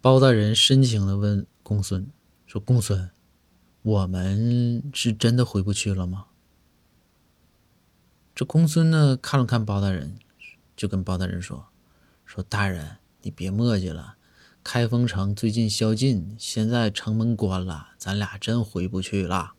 包大人深情的问公孙说：“公孙，我们是真的回不去了吗？”这公孙呢看了看包大人，就跟包大人说：“说大人，你别磨叽了，开封城最近宵禁，现在城门关了，咱俩真回不去了。”